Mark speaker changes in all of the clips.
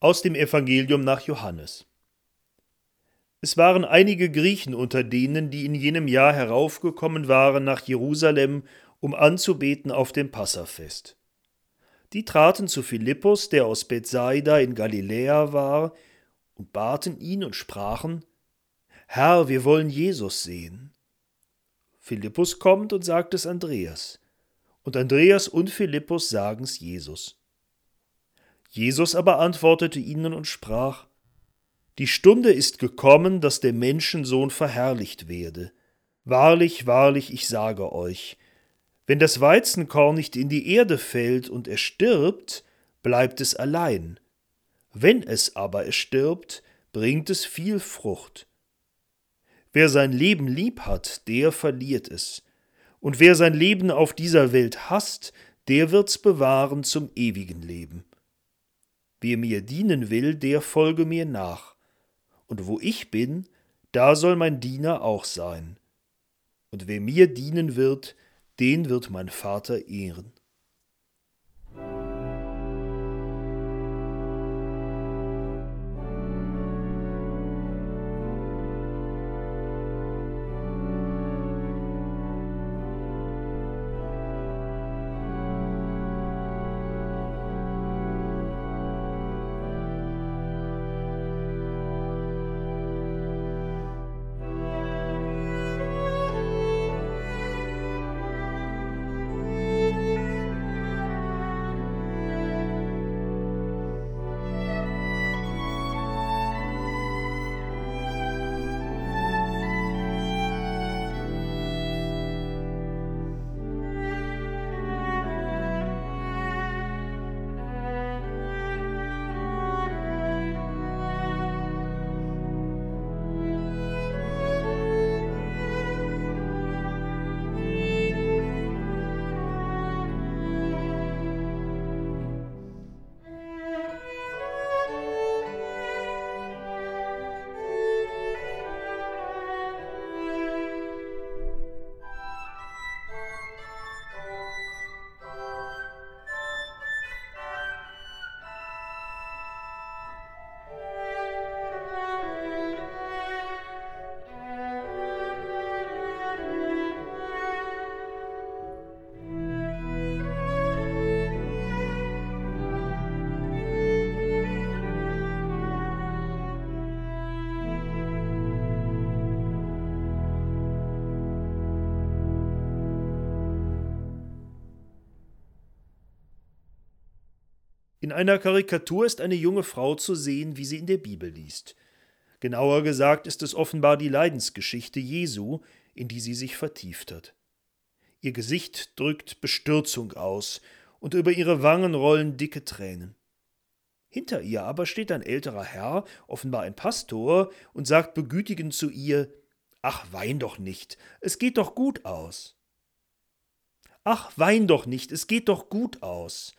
Speaker 1: Aus dem Evangelium nach Johannes. Es waren einige Griechen unter denen, die in jenem Jahr heraufgekommen waren nach Jerusalem, um anzubeten auf dem Passafest. Die traten zu Philippus, der aus Bethsaida in Galiläa war, und baten ihn und sprachen: Herr, wir wollen Jesus sehen. Philippus kommt und sagt es Andreas. Und Andreas und Philippus sagen's Jesus. Jesus aber antwortete ihnen und sprach, Die Stunde ist gekommen, dass der Menschensohn verherrlicht werde. Wahrlich, wahrlich, ich sage euch, wenn das Weizenkorn nicht in die Erde fällt und er stirbt, bleibt es allein. Wenn es aber erstirbt, bringt es viel Frucht. Wer sein Leben lieb hat, der verliert es. Und wer sein Leben auf dieser Welt hasst, der wird's bewahren zum ewigen Leben. Wer mir dienen will, der folge mir nach. Und wo ich bin, da soll mein Diener auch sein. Und wer mir dienen wird, den wird mein Vater ehren. In einer Karikatur ist eine junge Frau zu sehen, wie sie in der Bibel liest. Genauer gesagt ist es offenbar die Leidensgeschichte Jesu, in die sie sich vertieft hat. Ihr Gesicht drückt Bestürzung aus, und über ihre Wangen rollen dicke Tränen. Hinter ihr aber steht ein älterer Herr, offenbar ein Pastor, und sagt begütigend zu ihr Ach, wein doch nicht, es geht doch gut aus. Ach, wein doch nicht, es geht doch gut aus.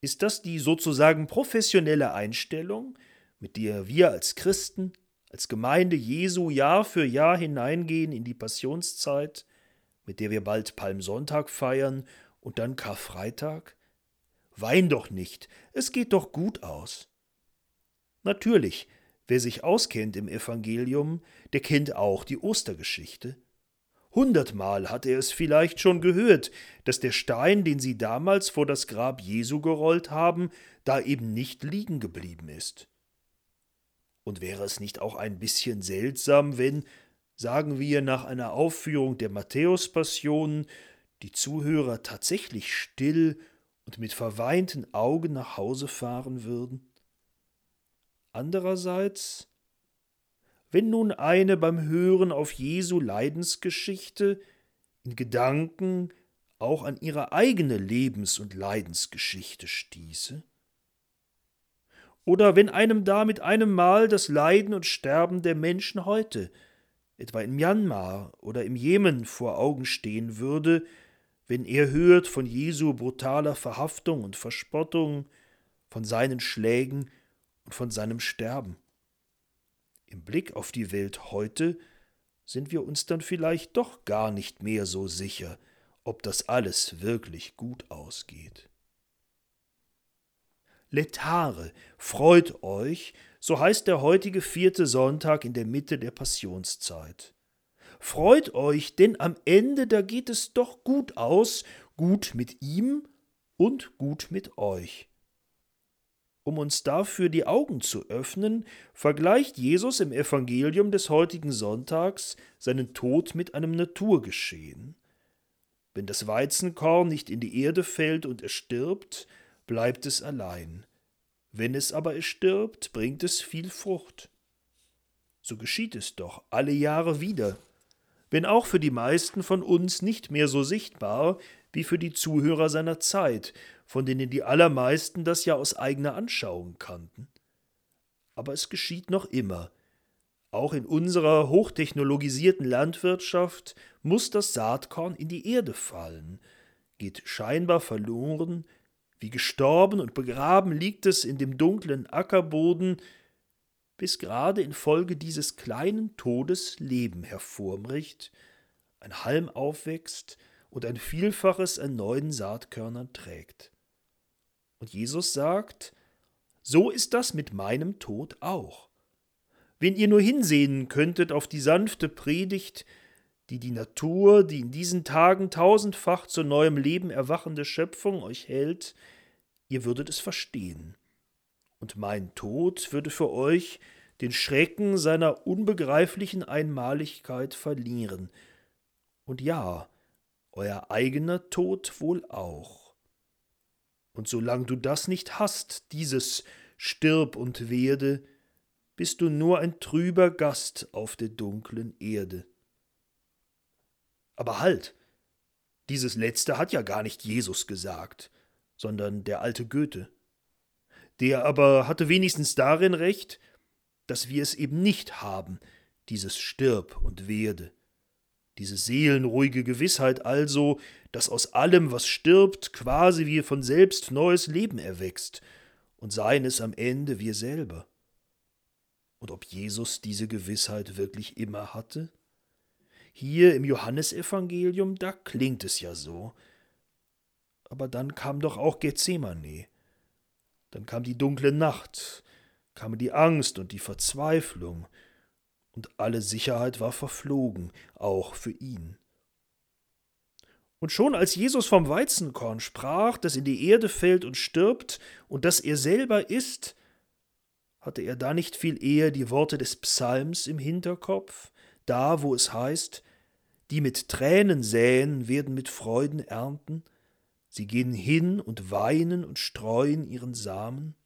Speaker 1: Ist das die sozusagen professionelle Einstellung, mit der wir als Christen, als Gemeinde Jesu Jahr für Jahr hineingehen in die Passionszeit, mit der wir bald Palmsonntag feiern und dann Karfreitag? Wein doch nicht, es geht doch gut aus. Natürlich, wer sich auskennt im Evangelium, der kennt auch die Ostergeschichte. Hundertmal hatte er es vielleicht schon gehört, dass der Stein, den sie damals vor das Grab Jesu gerollt haben, da eben nicht liegen geblieben ist. Und wäre es nicht auch ein bisschen seltsam, wenn, sagen wir, nach einer Aufführung der Matthäus-Passion die Zuhörer tatsächlich still und mit verweinten Augen nach Hause fahren würden? Andererseits wenn nun eine beim Hören auf Jesu Leidensgeschichte in Gedanken auch an ihre eigene Lebens- und Leidensgeschichte stieße? Oder wenn einem da mit einem Mal das Leiden und Sterben der Menschen heute, etwa in Myanmar oder im Jemen, vor Augen stehen würde, wenn er hört von Jesu brutaler Verhaftung und Verspottung, von seinen Schlägen und von seinem Sterben. Im Blick auf die Welt heute sind wir uns dann vielleicht doch gar nicht mehr so sicher, ob das alles wirklich gut ausgeht. Letare, freut euch, so heißt der heutige vierte Sonntag in der Mitte der Passionszeit. Freut euch, denn am Ende da geht es doch gut aus, gut mit ihm und gut mit euch. Um uns dafür die Augen zu öffnen, vergleicht Jesus im Evangelium des heutigen Sonntags seinen Tod mit einem Naturgeschehen. Wenn das Weizenkorn nicht in die Erde fällt und es stirbt, bleibt es allein. Wenn es aber es stirbt, bringt es viel Frucht. So geschieht es doch alle Jahre wieder, wenn auch für die meisten von uns nicht mehr so sichtbar wie für die Zuhörer seiner Zeit, von denen die allermeisten das ja aus eigener Anschauung kannten. Aber es geschieht noch immer. Auch in unserer hochtechnologisierten Landwirtschaft muss das Saatkorn in die Erde fallen, geht scheinbar verloren, wie gestorben und begraben liegt es in dem dunklen Ackerboden, bis gerade infolge dieses kleinen Todes Leben hervorbricht, ein Halm aufwächst und ein Vielfaches an neuen Saatkörnern trägt. Und Jesus sagt, so ist das mit meinem Tod auch. Wenn ihr nur hinsehen könntet auf die sanfte Predigt, die die Natur, die in diesen Tagen tausendfach zu neuem Leben erwachende Schöpfung euch hält, ihr würdet es verstehen. Und mein Tod würde für euch den Schrecken seiner unbegreiflichen Einmaligkeit verlieren. Und ja, euer eigener Tod wohl auch. Und solange du das nicht hast, dieses Stirb und werde, bist du nur ein trüber Gast auf der dunklen Erde. Aber halt! Dieses letzte hat ja gar nicht Jesus gesagt, sondern der alte Goethe. Der aber hatte wenigstens darin recht, dass wir es eben nicht haben, dieses Stirb und Werde. Diese seelenruhige Gewissheit also, dass aus allem, was stirbt, quasi wie von selbst neues Leben erwächst, und seien es am Ende wir selber. Und ob Jesus diese Gewissheit wirklich immer hatte? Hier im Johannesevangelium, da klingt es ja so. Aber dann kam doch auch Gethsemane. Dann kam die dunkle Nacht, kam die Angst und die Verzweiflung, und alle Sicherheit war verflogen, auch für ihn. Und schon als Jesus vom Weizenkorn sprach, das in die Erde fällt und stirbt und das er selber ist, hatte er da nicht viel eher die Worte des Psalms im Hinterkopf, da wo es heißt, die mit Tränen säen, werden mit Freuden ernten, sie gehen hin und weinen und streuen ihren Samen?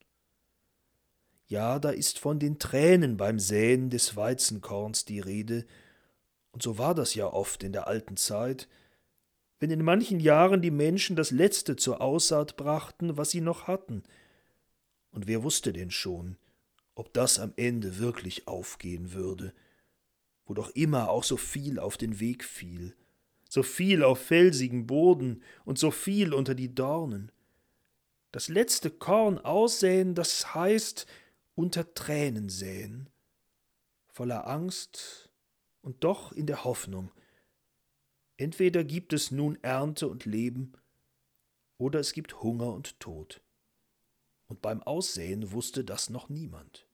Speaker 1: Ja, da ist von den Tränen beim Säen des Weizenkorns die Rede, und so war das ja oft in der alten Zeit, wenn in manchen Jahren die Menschen das Letzte zur Aussaat brachten, was sie noch hatten. Und wer wusste denn schon, ob das am Ende wirklich aufgehen würde, wo doch immer auch so viel auf den Weg fiel, so viel auf felsigen Boden und so viel unter die Dornen. Das letzte Korn aussäen, das heißt unter Tränen säen, voller Angst und doch in der Hoffnung. Entweder gibt es nun Ernte und Leben, oder es gibt Hunger und Tod. Und beim Aussäen wusste das noch niemand.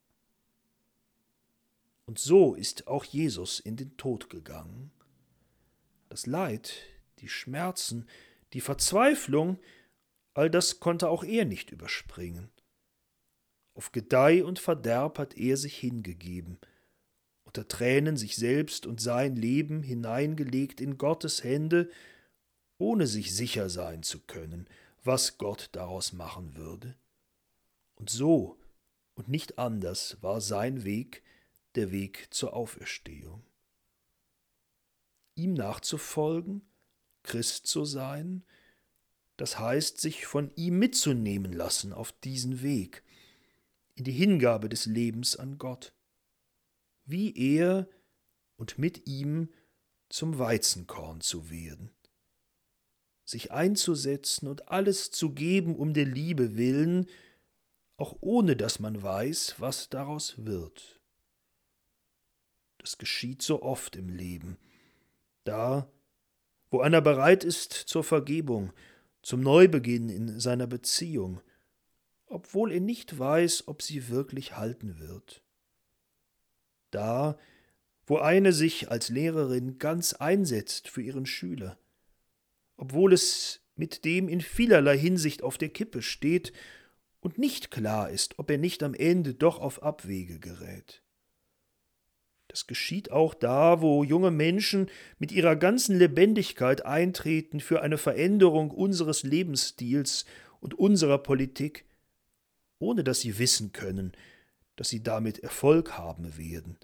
Speaker 1: Und so ist auch Jesus in den Tod gegangen. Das Leid, die Schmerzen, die Verzweiflung, all das konnte auch er nicht überspringen. Auf Gedeih und Verderb hat er sich hingegeben, unter Tränen sich selbst und sein Leben hineingelegt in Gottes Hände, ohne sich sicher sein zu können, was Gott daraus machen würde. Und so und nicht anders war sein Weg, der Weg zur Auferstehung. Ihm nachzufolgen, Christ zu sein, das heißt, sich von ihm mitzunehmen lassen auf diesen Weg, in die Hingabe des Lebens an Gott, wie er und mit ihm zum Weizenkorn zu werden, sich einzusetzen und alles zu geben um der Liebe willen, auch ohne dass man weiß, was daraus wird. Das geschieht so oft im Leben. Da, wo einer bereit ist zur Vergebung, zum Neubeginn in seiner Beziehung, obwohl er nicht weiß, ob sie wirklich halten wird. Da, wo eine sich als Lehrerin ganz einsetzt für ihren Schüler, obwohl es mit dem in vielerlei Hinsicht auf der Kippe steht und nicht klar ist, ob er nicht am Ende doch auf Abwege gerät. Das geschieht auch da, wo junge Menschen mit ihrer ganzen Lebendigkeit eintreten für eine Veränderung unseres Lebensstils und unserer Politik, ohne dass sie wissen können, dass sie damit Erfolg haben werden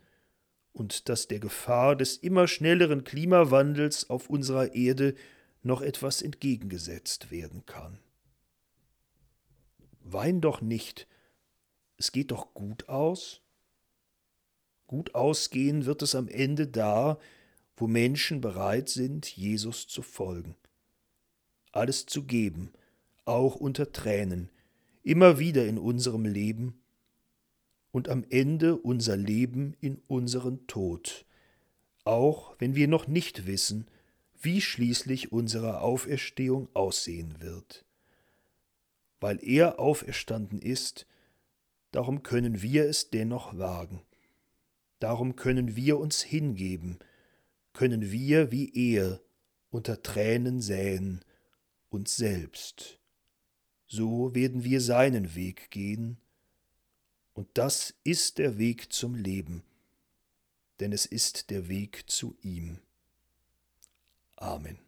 Speaker 1: und dass der Gefahr des immer schnelleren Klimawandels auf unserer Erde noch etwas entgegengesetzt werden kann. Wein doch nicht, es geht doch gut aus. Gut ausgehen wird es am Ende da, wo Menschen bereit sind, Jesus zu folgen. Alles zu geben, auch unter Tränen, immer wieder in unserem Leben und am Ende unser Leben in unseren Tod, auch wenn wir noch nicht wissen, wie schließlich unsere Auferstehung aussehen wird. Weil er auferstanden ist, darum können wir es dennoch wagen. Darum können wir uns hingeben, können wir wie er unter Tränen säen, uns selbst. So werden wir seinen Weg gehen, und das ist der Weg zum Leben, denn es ist der Weg zu ihm. Amen.